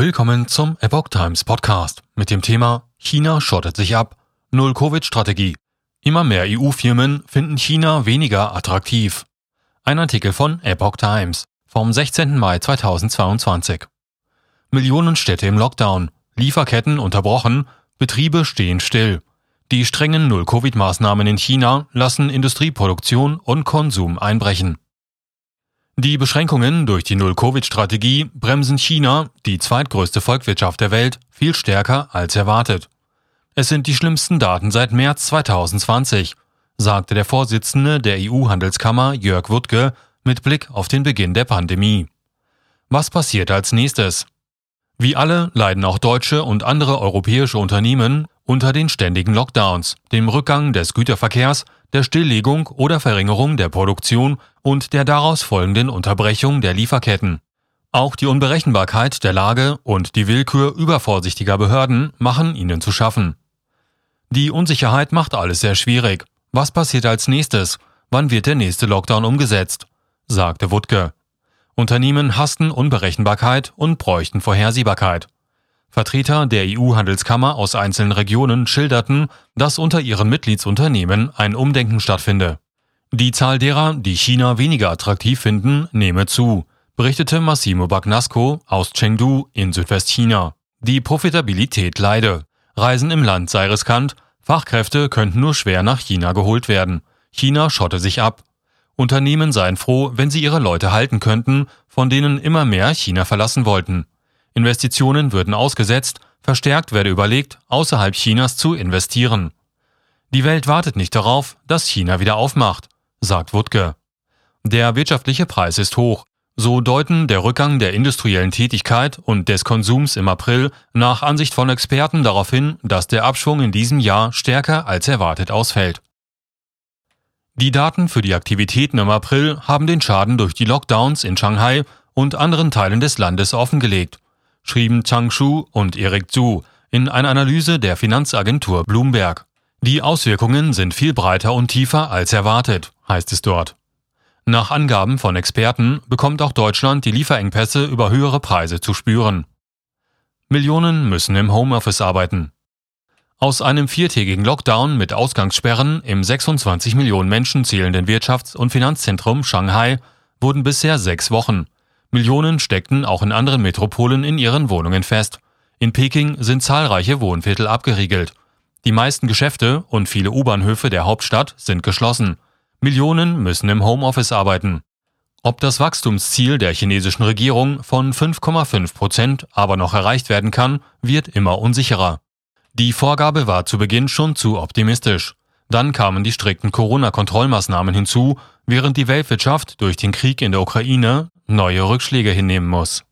Willkommen zum Epoch Times Podcast mit dem Thema China schottet sich ab. Null-Covid-Strategie. Immer mehr EU-Firmen finden China weniger attraktiv. Ein Artikel von Epoch Times vom 16. Mai 2022. Millionen Städte im Lockdown, Lieferketten unterbrochen, Betriebe stehen still. Die strengen Null-Covid-Maßnahmen in China lassen Industrieproduktion und Konsum einbrechen. Die Beschränkungen durch die Null-Covid-Strategie bremsen China, die zweitgrößte Volkswirtschaft der Welt, viel stärker als erwartet. Es sind die schlimmsten Daten seit März 2020, sagte der Vorsitzende der EU-Handelskammer Jörg Wuttke mit Blick auf den Beginn der Pandemie. Was passiert als nächstes? Wie alle leiden auch deutsche und andere europäische Unternehmen unter den ständigen Lockdowns, dem Rückgang des Güterverkehrs der Stilllegung oder Verringerung der Produktion und der daraus folgenden Unterbrechung der Lieferketten. Auch die Unberechenbarkeit der Lage und die Willkür übervorsichtiger Behörden machen ihnen zu schaffen. Die Unsicherheit macht alles sehr schwierig. Was passiert als nächstes? Wann wird der nächste Lockdown umgesetzt? sagte Wuttke. Unternehmen hassten Unberechenbarkeit und bräuchten Vorhersehbarkeit. Vertreter der EU-Handelskammer aus einzelnen Regionen schilderten, dass unter ihren Mitgliedsunternehmen ein Umdenken stattfinde. Die Zahl derer, die China weniger attraktiv finden, nehme zu, berichtete Massimo Bagnasco aus Chengdu in Südwestchina. Die Profitabilität leide. Reisen im Land sei riskant, Fachkräfte könnten nur schwer nach China geholt werden. China schotte sich ab. Unternehmen seien froh, wenn sie ihre Leute halten könnten, von denen immer mehr China verlassen wollten. Investitionen würden ausgesetzt, verstärkt werde überlegt, außerhalb Chinas zu investieren. Die Welt wartet nicht darauf, dass China wieder aufmacht, sagt Wuttke. Der wirtschaftliche Preis ist hoch. So deuten der Rückgang der industriellen Tätigkeit und des Konsums im April nach Ansicht von Experten darauf hin, dass der Abschwung in diesem Jahr stärker als erwartet ausfällt. Die Daten für die Aktivitäten im April haben den Schaden durch die Lockdowns in Shanghai und anderen Teilen des Landes offengelegt schrieben Chang Shu und Eric Zhu in einer Analyse der Finanzagentur Bloomberg. Die Auswirkungen sind viel breiter und tiefer als erwartet, heißt es dort. Nach Angaben von Experten bekommt auch Deutschland die Lieferengpässe über höhere Preise zu spüren. Millionen müssen im Homeoffice arbeiten. Aus einem viertägigen Lockdown mit Ausgangssperren im 26 Millionen Menschen zählenden Wirtschafts- und Finanzzentrum Shanghai wurden bisher sechs Wochen, Millionen steckten auch in anderen Metropolen in ihren Wohnungen fest. In Peking sind zahlreiche Wohnviertel abgeriegelt. Die meisten Geschäfte und viele U-Bahnhöfe der Hauptstadt sind geschlossen. Millionen müssen im Homeoffice arbeiten. Ob das Wachstumsziel der chinesischen Regierung von 5,5 Prozent aber noch erreicht werden kann, wird immer unsicherer. Die Vorgabe war zu Beginn schon zu optimistisch. Dann kamen die strikten Corona-Kontrollmaßnahmen hinzu, während die Weltwirtschaft durch den Krieg in der Ukraine neue Rückschläge hinnehmen muss.